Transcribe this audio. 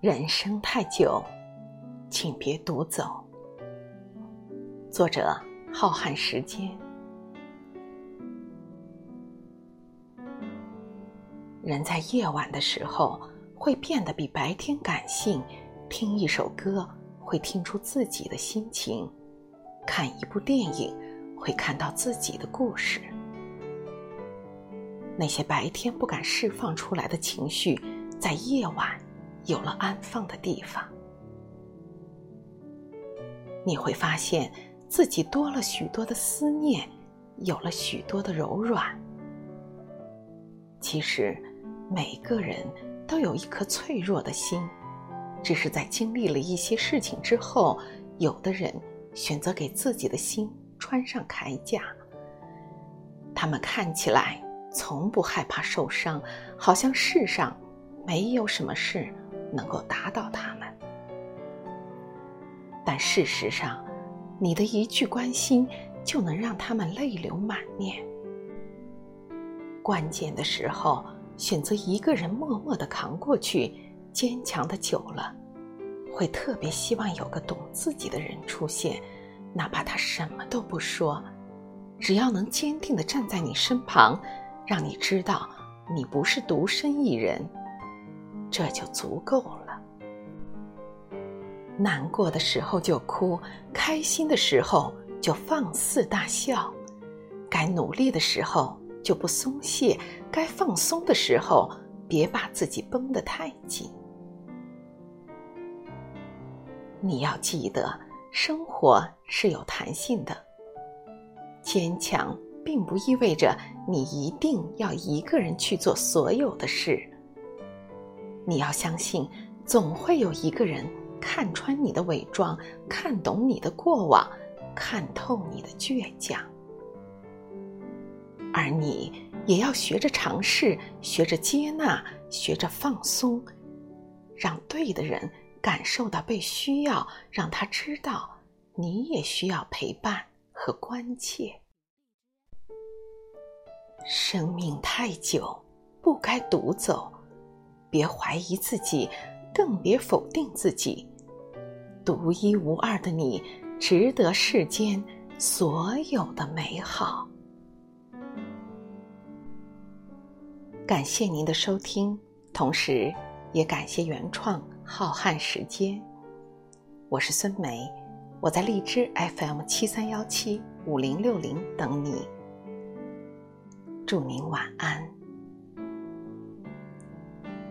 人生太久，请别独走。作者：浩瀚时间。人在夜晚的时候会变得比白天感性，听一首歌会听出自己的心情，看一部电影会看到自己的故事。那些白天不敢释放出来的情绪，在夜晚有了安放的地方。你会发现自己多了许多的思念，有了许多的柔软。其实，每个人都有一颗脆弱的心，只是在经历了一些事情之后，有的人选择给自己的心穿上铠甲。他们看起来。从不害怕受伤，好像世上没有什么事能够打倒他们。但事实上，你的一句关心就能让他们泪流满面。关键的时候，选择一个人默默的扛过去，坚强的久了，会特别希望有个懂自己的人出现，哪怕他什么都不说，只要能坚定的站在你身旁。让你知道，你不是独身一人，这就足够了。难过的时候就哭，开心的时候就放肆大笑，该努力的时候就不松懈，该放松的时候别把自己绷得太紧。你要记得，生活是有弹性的，坚强。并不意味着你一定要一个人去做所有的事。你要相信，总会有一个人看穿你的伪装，看懂你的过往，看透你的倔强。而你也要学着尝试，学着接纳，学着放松，让对的人感受到被需要，让他知道你也需要陪伴和关切。生命太久，不该独走。别怀疑自己，更别否定自己。独一无二的你，值得世间所有的美好。感谢您的收听，同时也感谢原创浩瀚时间。我是孙梅，我在荔枝 FM 七三幺七五零六零等你。祝您晚安。